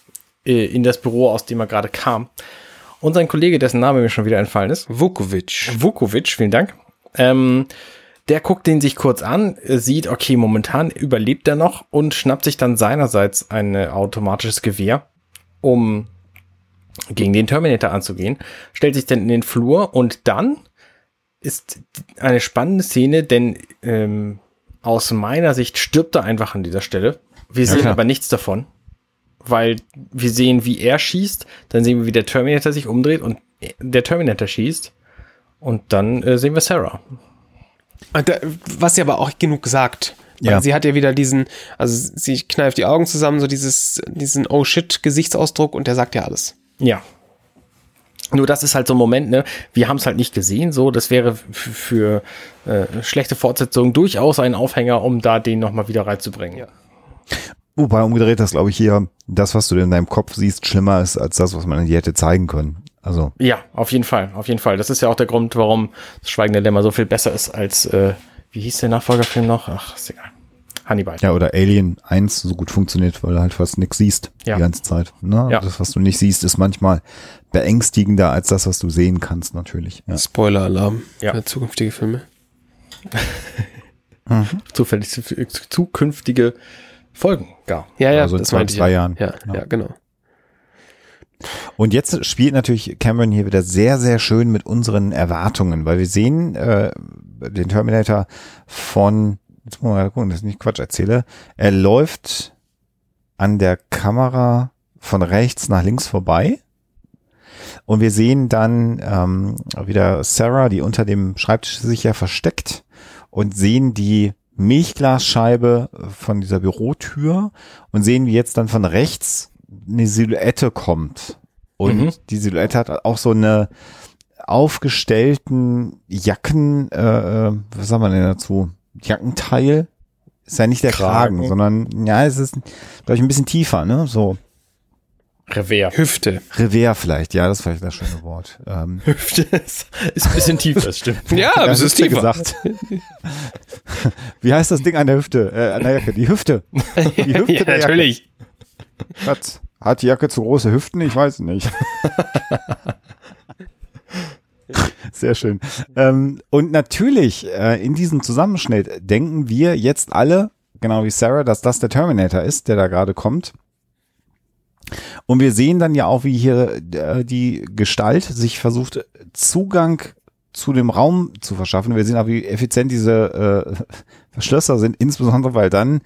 äh, in das Büro, aus dem er gerade kam. Und sein Kollege, dessen Name mir schon wieder entfallen ist. Vukovic. Vukovic, vielen Dank. Ähm, der guckt den sich kurz an, sieht, okay, momentan überlebt er noch und schnappt sich dann seinerseits ein automatisches Gewehr, um gegen den Terminator anzugehen, stellt sich dann in den Flur und dann ist eine spannende Szene, denn ähm, aus meiner Sicht stirbt er einfach an dieser Stelle. Wir ja, sehen klar. aber nichts davon, weil wir sehen, wie er schießt, dann sehen wir, wie der Terminator sich umdreht und der Terminator schießt und dann äh, sehen wir Sarah. Was ja aber auch genug gesagt. Ja. sie hat ja wieder diesen, also sie kneift die Augen zusammen, so dieses, diesen Oh shit Gesichtsausdruck und der sagt ja alles. Ja. Nur das ist halt so ein Moment, ne? Wir haben es halt nicht gesehen, so. Das wäre für äh, schlechte Fortsetzungen durchaus ein Aufhänger, um da den nochmal wieder reinzubringen. Ja. Wobei umgedreht das, glaube ich, hier, das, was du in deinem Kopf siehst, schlimmer ist als das, was man dir hätte zeigen können. Also. Ja, auf jeden Fall, auf jeden Fall. Das ist ja auch der Grund, warum das Schweigende Lämmer so viel besser ist als, äh, wie hieß der Nachfolgerfilm noch? Ach, ist egal. Hannibal. Ja, oder Alien 1 so gut funktioniert, weil du halt fast nichts siehst ja. die ganze Zeit. Ne? Ja. Das, was du nicht siehst, ist manchmal beängstigender als das, was du sehen kannst, natürlich. Ja. Spoiler-Alarm ja. für zukünftige Filme. mhm. Zufällig zukünftige Folgen gar. Ja, ja, also das in zwei Jahren. Ja, genau. ja, genau. Und jetzt spielt natürlich Cameron hier wieder sehr, sehr schön mit unseren Erwartungen, weil wir sehen äh, den Terminator von jetzt muss man mal gucken, dass ich nicht Quatsch erzähle. Er läuft an der Kamera von rechts nach links vorbei. Und wir sehen dann ähm, wieder Sarah, die unter dem Schreibtisch sich ja versteckt und sehen die Milchglasscheibe von dieser Bürotür und sehen, wie jetzt dann von rechts eine Silhouette kommt. Und mhm. die Silhouette hat auch so eine aufgestellten Jacken, äh, äh was sagen wir denn dazu? Jackenteil. Ist ja nicht der Kragen, Kragen sondern ja, es ist, glaube ich, ein bisschen tiefer, ne? So. Revers. Hüfte. Revers vielleicht, ja, das ist vielleicht das schöne Wort. Ähm. Hüfte ist, ist ein bisschen tiefer, das stimmt. ja, ja das ist tiefer. gesagt. Wie heißt das Ding an der Hüfte, äh, an der Jacke? Die Hüfte. Die Hüfte ja, der natürlich. Hat, hat die Jacke zu große Hüften? Ich weiß nicht. Sehr schön. Ähm, und natürlich, äh, in diesem Zusammenschnitt denken wir jetzt alle, genau wie Sarah, dass das der Terminator ist, der da gerade kommt. Und wir sehen dann ja auch, wie hier äh, die Gestalt sich versucht, Zugang zu dem Raum zu verschaffen. Wir sehen auch, wie effizient diese äh, Schlösser sind, insbesondere weil dann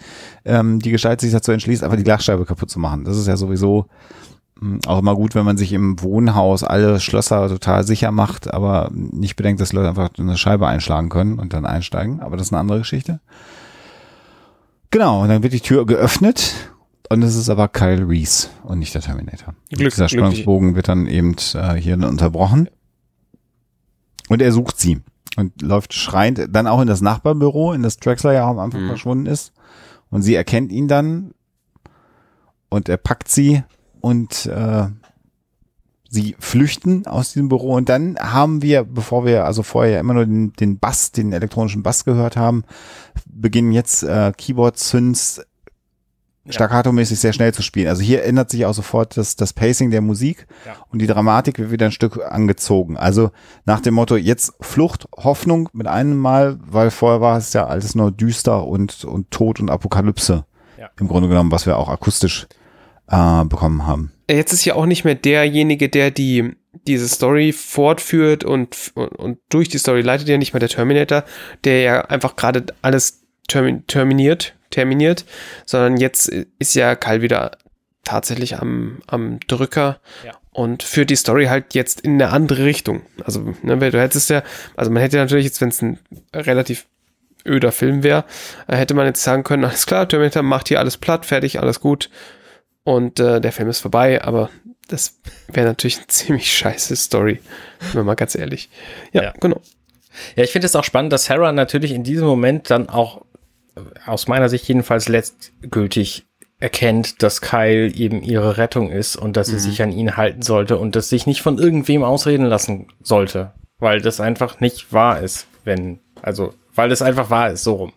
ähm, die Gestalt sich dazu entschließt, einfach die Glasscheibe kaputt zu machen. Das ist ja sowieso hm, auch immer gut, wenn man sich im Wohnhaus alle Schlösser total sicher macht, aber nicht bedenkt, dass Leute einfach eine Scheibe einschlagen können und dann einsteigen. Aber das ist eine andere Geschichte. Genau, und dann wird die Tür geöffnet und es ist aber Kyle Reese und nicht der Terminator. Glück, Dieser Spannungsbogen wird dann eben äh, hier unterbrochen. Und er sucht sie und läuft schreiend dann auch in das Nachbarbüro, in das Drexler ja am Anfang mhm. verschwunden ist. Und sie erkennt ihn dann und er packt sie und äh, sie flüchten aus diesem Büro. Und dann haben wir, bevor wir also vorher immer nur den, den Bass, den elektronischen Bass gehört haben, beginnen jetzt äh, Keyboard-Synths staccato-mäßig sehr schnell zu spielen. Also hier ändert sich auch sofort das, das Pacing der Musik ja. und die Dramatik wird wieder ein Stück angezogen. Also nach dem Motto, jetzt Flucht, Hoffnung mit einem Mal, weil vorher war es ja alles nur düster und, und Tod und Apokalypse. Ja. Im Grunde genommen, was wir auch akustisch äh, bekommen haben. Jetzt ist ja auch nicht mehr derjenige, der die diese Story fortführt und, und, und durch die Story leitet ja nicht mehr der Terminator, der ja einfach gerade alles termin, terminiert, terminiert, sondern jetzt ist ja Kyle wieder tatsächlich am, am Drücker ja. und führt die Story halt jetzt in eine andere Richtung. Also, ne, du hättest ja, also man hätte natürlich jetzt, wenn es ein relativ öder Film wäre, äh, hätte man jetzt sagen können, alles klar, Terminator macht hier alles platt, fertig, alles gut und äh, der Film ist vorbei, aber das wäre natürlich eine ziemlich scheiße Story, wenn man mal ganz ehrlich. Ja, ja. genau. Ja, ich finde es auch spannend, dass Sarah natürlich in diesem Moment dann auch aus meiner Sicht jedenfalls letztgültig erkennt, dass Kyle eben ihre Rettung ist und dass sie mhm. sich an ihn halten sollte und dass sich nicht von irgendwem ausreden lassen sollte, weil das einfach nicht wahr ist, wenn, also, weil das einfach wahr ist, so rum.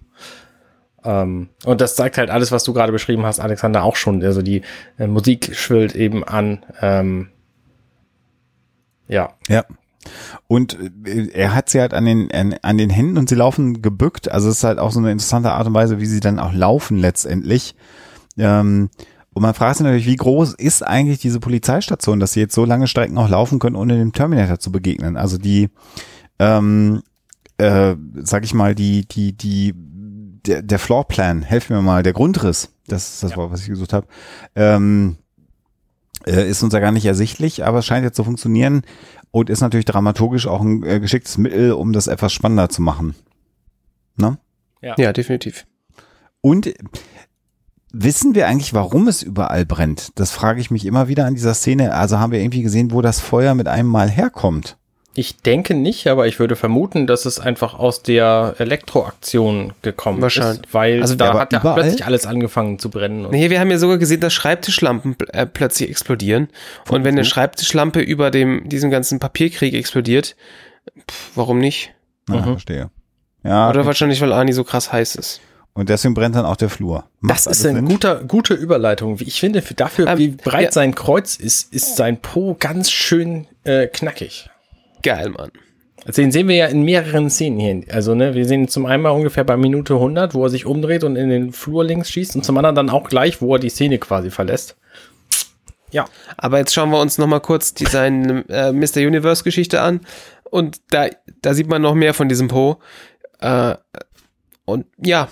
Ähm, und das zeigt halt alles, was du gerade beschrieben hast, Alexander, auch schon. Also die äh, Musik schwillt eben an. Ähm, ja. Ja. Und äh, er hat sie halt an den, an, an den Händen und sie laufen gebückt. Also es ist halt auch so eine interessante Art und Weise, wie sie dann auch laufen letztendlich. Ähm, und man fragt sich natürlich, wie groß ist eigentlich diese Polizeistation, dass sie jetzt so lange Strecken auch laufen können, ohne dem Terminator zu begegnen. Also die, ähm, äh, sag ich mal, die, die, die, der, der Floorplan, helf mir mal, der Grundriss, das ist das ja. Wort, was ich gesucht habe, ähm, äh, ist uns ja gar nicht ersichtlich, aber es scheint jetzt zu funktionieren und ist natürlich dramaturgisch auch ein äh, geschicktes Mittel, um das etwas spannender zu machen. Ne? Ja. ja, definitiv. Und wissen wir eigentlich, warum es überall brennt? Das frage ich mich immer wieder an dieser Szene. Also haben wir irgendwie gesehen, wo das Feuer mit einem Mal herkommt? Ich denke nicht, aber ich würde vermuten, dass es einfach aus der Elektroaktion gekommen Wahrscheinlich. ist. Weil also da hat ja plötzlich alles angefangen zu brennen. Nee, wir haben ja sogar gesehen, dass Schreibtischlampen äh, plötzlich explodieren. Und wenn eine Schreibtischlampe über dem, diesem ganzen Papierkrieg explodiert, pff, warum nicht? Ja, mhm. verstehe. Ja, Oder okay. wahrscheinlich, weil Ani so krass heiß ist. Und deswegen brennt dann auch der Flur. Macht das ist eine guter, gute Überleitung. Ich finde, dafür, ähm, wie breit ja. sein Kreuz ist, ist sein Po ganz schön äh, knackig. Geil, Mann. Also den sehen wir ja in mehreren Szenen hier. Also, ne, wir sehen ihn zum einen ungefähr bei Minute 100, wo er sich umdreht und in den Flur links schießt und zum anderen dann auch gleich, wo er die Szene quasi verlässt. Ja. Aber jetzt schauen wir uns nochmal kurz die seine äh, Mr. Universe Geschichte an und da, da sieht man noch mehr von diesem Po. Äh, und ja,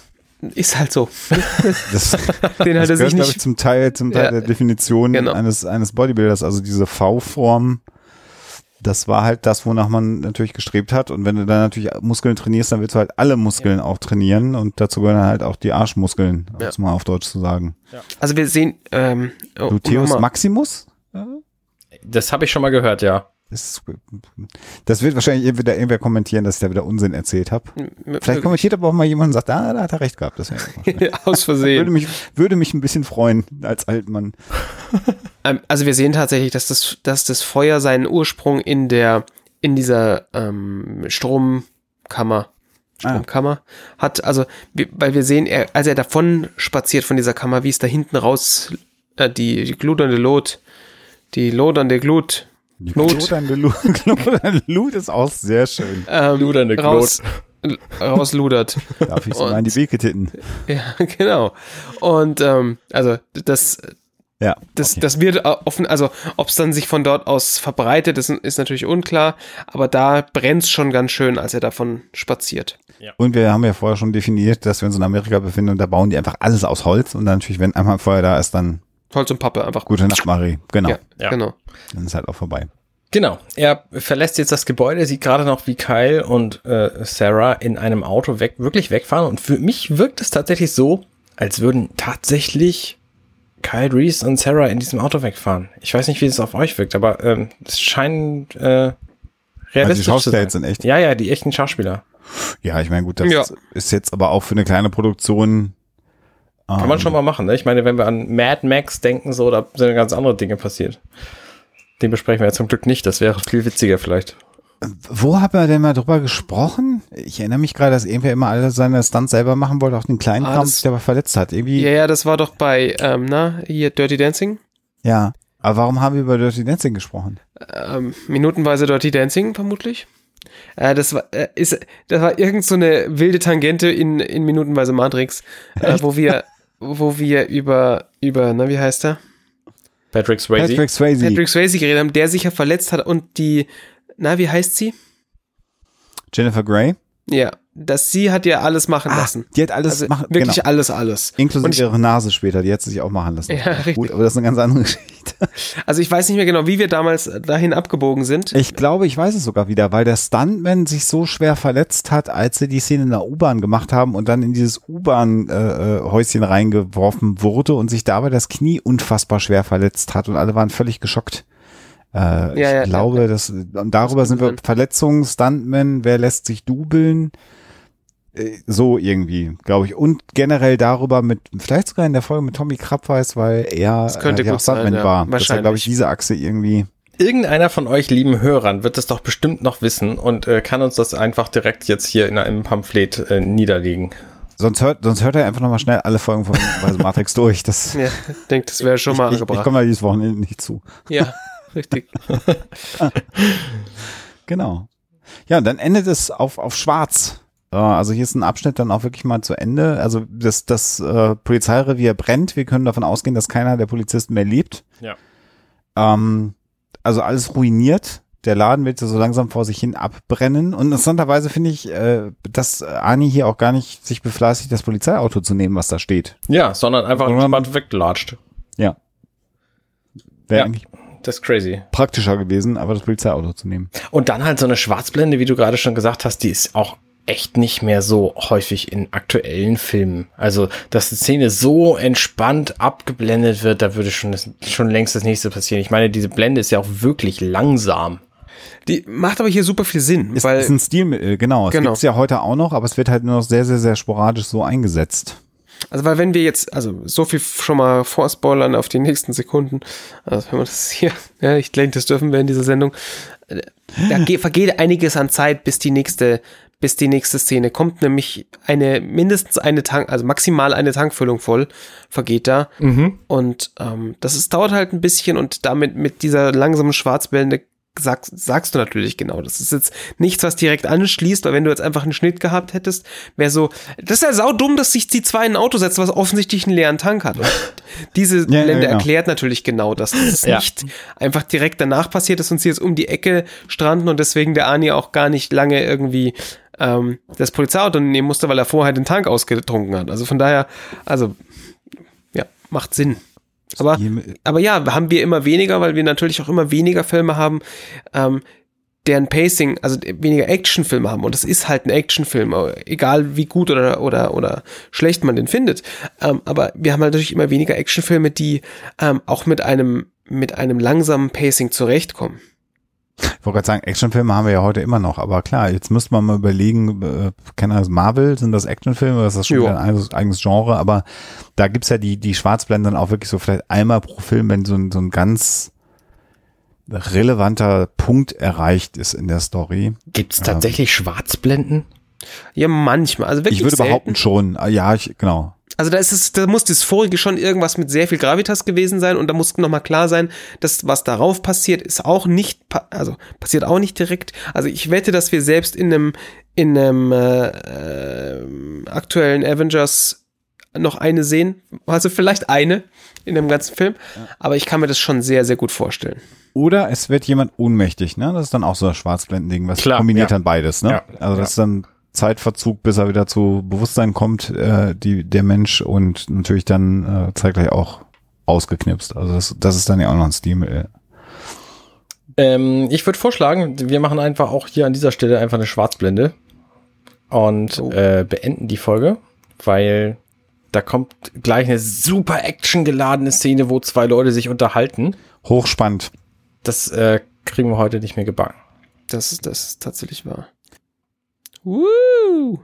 ist halt so. Das, Den hat das er sich nicht. Ich, zum Teil, zum Teil ja, der Definition genau. eines, eines Bodybuilders, also diese V-Form das war halt das, wonach man natürlich gestrebt hat. Und wenn du dann natürlich Muskeln trainierst, dann willst du halt alle Muskeln ja. auch trainieren und dazu gehören halt auch die Arschmuskeln, ja. um mal auf Deutsch zu sagen. Ja. Also wir sehen ähm, oh, Gluteus Maximus? Das habe ich schon mal gehört, ja. Das, das wird wahrscheinlich wieder irgendwer kommentieren, dass ich da wieder Unsinn erzählt habe. Vielleicht kommentiert aber auch mal jemand und sagt, ah, da hat er recht gehabt. Das Aus Versehen. Würde mich, würde mich ein bisschen freuen als Altmann. Ähm, also wir sehen tatsächlich, dass das, dass das Feuer seinen Ursprung in der, in dieser ähm, Stromkammer ah. Stromkammer ah. hat. Also, weil wir sehen, er, als er davon spaziert von dieser Kammer, wie es da hinten raus äh, die, die gludernde Lot, die lodernde Glut Lut. Glodernde Lut ist auch sehr schön. Ähm, Ludernde raus, rausludert. Darf ich so mal in die Wege titten? Ja, genau. Und ähm, also das Ja. Das, okay. das wird offen, also ob es dann sich von dort aus verbreitet, ist, ist natürlich unklar, aber da brennt es schon ganz schön, als er davon spaziert. Ja. Und wir haben ja vorher schon definiert, dass wir uns in Amerika befinden und da bauen die einfach alles aus Holz und dann natürlich, wenn einmal Feuer da ist, dann Holz und Pappe einfach. Gute Nacht, Marie. Genau. Ja, ja. genau. Dann ist halt auch vorbei. Genau. Er verlässt jetzt das Gebäude, sieht gerade noch, wie Kyle und äh, Sarah in einem Auto weg, wirklich wegfahren. Und für mich wirkt es tatsächlich so, als würden tatsächlich Kyle Reese und Sarah in diesem Auto wegfahren. Ich weiß nicht, wie es auf euch wirkt, aber ähm, es scheint äh, realistisch also die Schauspieler sind echt. Ja, ja, die echten Schauspieler. Ja, ich meine, gut, das ja. ist jetzt aber auch für eine kleine Produktion. Kann man ähm, schon mal machen, ne? Ich meine, wenn wir an Mad Max denken, so, da sind ganz andere Dinge passiert. Den besprechen wir ja zum Glück nicht, das wäre viel witziger vielleicht. Wo haben wir denn mal drüber gesprochen? Ich erinnere mich gerade, dass irgendwer immer alle seine Stunts selber machen wollte, auch den kleinen ah, Kram, der aber verletzt hat. Irgendwie. Ja, ja, das war doch bei, ähm, na, hier Dirty Dancing. Ja, aber warum haben wir über Dirty Dancing gesprochen? Ähm, minutenweise Dirty Dancing, vermutlich. Äh, das war, äh, ist, das war irgend so eine wilde Tangente in, in minutenweise Matrix, äh, wo wir, wo wir über, über, na, wie heißt er? Patrick Swayze. Patrick Swayze. Patrick Swayze geredet haben, der sich ja verletzt hat und die, na, wie heißt sie? Jennifer Grey. Ja, dass sie hat ja alles machen ah, lassen. Die hat alles also machen Wirklich genau. alles, alles. Inklusive ihre Nase später, die hat sie sich auch machen lassen. Ja, richtig. Gut, aber das ist eine ganz andere Geschichte. Also ich weiß nicht mehr genau, wie wir damals dahin abgebogen sind. Ich glaube, ich weiß es sogar wieder, weil der Stuntman sich so schwer verletzt hat, als sie die Szene in der U-Bahn gemacht haben und dann in dieses U-Bahn-Häuschen äh, reingeworfen wurde und sich dabei das Knie unfassbar schwer verletzt hat und alle waren völlig geschockt. Äh, ja, ich ja, glaube, ja. dass und darüber sind wir Verletzungen, Stuntmen, wer lässt sich dubeln, äh, so irgendwie, glaube ich. Und generell darüber mit, vielleicht sogar in der Folge mit Tommy Krabweis, weil er das könnte äh, ja auch Stuntman sein, war. Das war, glaube ich, diese Achse irgendwie. Irgendeiner von euch lieben Hörern wird das doch bestimmt noch wissen und äh, kann uns das einfach direkt jetzt hier in einem Pamphlet äh, niederlegen. Sonst hört, sonst hört er einfach nochmal schnell alle Folgen von Matrix durch. Das, ja, ich denke, das wäre schon mal ich, angebracht. Ich, ich komme da dieses Wochenende nicht zu. Ja. Richtig. genau. Ja, dann endet es auf, auf schwarz. Also hier ist ein Abschnitt dann auch wirklich mal zu Ende. Also das, das äh, Polizeirevier brennt. Wir können davon ausgehen, dass keiner der Polizisten mehr lebt. Ja. Ähm, also alles ruiniert. Der Laden wird so langsam vor sich hin abbrennen. Und interessanterweise finde ich, äh, dass Ani hier auch gar nicht sich befleißigt, das Polizeiauto zu nehmen, was da steht. Ja, sondern einfach jemand weglatscht. Ja. Wäre ja. eigentlich das ist crazy. Praktischer gewesen, aber das Polizeiauto zu nehmen. Und dann halt so eine Schwarzblende, wie du gerade schon gesagt hast, die ist auch echt nicht mehr so häufig in aktuellen Filmen. Also, dass die Szene so entspannt abgeblendet wird, da würde schon, das, schon längst das nächste passieren. Ich meine, diese Blende ist ja auch wirklich langsam. Die macht aber hier super viel Sinn. Ist, weil ist ein Stilmittel, genau. Es genau. gibt's ja heute auch noch, aber es wird halt nur noch sehr, sehr, sehr sporadisch so eingesetzt. Also, weil wenn wir jetzt, also so viel schon mal vorspoilern auf die nächsten Sekunden, also wenn wir das hier, ja, ich denke, das dürfen wir in dieser Sendung, äh, da vergeht einiges an Zeit, bis die nächste, bis die nächste Szene kommt, nämlich eine, mindestens eine Tank, also maximal eine Tankfüllung voll, vergeht da. Mhm. Und ähm, das ist, dauert halt ein bisschen und damit mit dieser langsamen Schwarzblende sag, sagst du natürlich genau. Das ist jetzt nichts, was direkt anschließt, weil wenn du jetzt einfach einen Schnitt gehabt hättest, wäre so, das ist ja sau dumm, dass sich die zwei in ein Auto setzt, was offensichtlich einen leeren Tank hat. Und diese ja, Blende ja, genau. erklärt natürlich genau, dass das ja. nicht einfach direkt danach passiert ist und sie jetzt um die Ecke stranden und deswegen der Ani auch gar nicht lange irgendwie ähm, das Polizeiauto nehmen musste, weil er vorher den Tank ausgetrunken hat. Also von daher, also ja, macht Sinn. Aber, aber ja, haben wir immer weniger, weil wir natürlich auch immer weniger Filme haben, ähm, deren Pacing, also weniger Actionfilme haben. Und das ist halt ein Actionfilm, egal wie gut oder, oder, oder schlecht man den findet. Ähm, aber wir haben halt natürlich immer weniger Actionfilme, die ähm, auch mit einem, mit einem langsamen Pacing zurechtkommen. Ich wollte gerade sagen, Actionfilme haben wir ja heute immer noch, aber klar, jetzt müsste man mal überlegen, äh, kennen das Marvel, sind das Actionfilme, oder ist das schon wieder ein eigenes, eigenes Genre, aber da gibt's ja die, die Schwarzblenden auch wirklich so vielleicht einmal pro Film, wenn so ein, so ein ganz relevanter Punkt erreicht ist in der Story. Gibt's tatsächlich ähm, Schwarzblenden? Ja, manchmal. Also wirklich ich würde selten. behaupten schon. Ah, ja, ich, genau. Also da ist es, da muss das vorige schon irgendwas mit sehr viel Gravitas gewesen sein und da muss nochmal klar sein, dass was darauf passiert, ist auch nicht, also passiert auch nicht direkt. Also ich wette, dass wir selbst in einem, in einem äh, äh, aktuellen Avengers noch eine sehen. Also vielleicht eine in dem ganzen Film. Aber ich kann mir das schon sehr, sehr gut vorstellen. Oder es wird jemand ohnmächtig, ne? Das ist dann auch so ein Schwarzblendending, was Klar, kombiniert ja. dann beides, ne? Ja, also das ist dann Zeitverzug, bis er wieder zu Bewusstsein kommt, äh, die, der Mensch und natürlich dann äh, zeitgleich auch ausgeknipst. Also das, das ist dann ja auch noch ein Stilmittel. Ähm, ich würde vorschlagen, wir machen einfach auch hier an dieser Stelle einfach eine Schwarzblende und oh. äh, beenden die Folge, weil da kommt gleich eine super actiongeladene Szene, wo zwei Leute sich unterhalten. Hochspannend. Das äh, kriegen wir heute nicht mehr gebacken. Das, das ist tatsächlich wahr. Woo!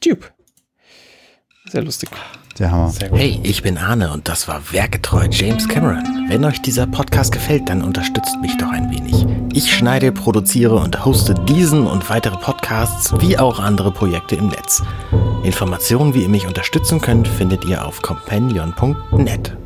Tube. Sehr lustig. Der Hammer. Hey, ich bin Arne und das war Werketreu James Cameron. Wenn euch dieser Podcast gefällt, dann unterstützt mich doch ein wenig. Ich schneide, produziere und hoste diesen und weitere Podcasts wie auch andere Projekte im Netz. Informationen, wie ihr mich unterstützen könnt, findet ihr auf companion.net.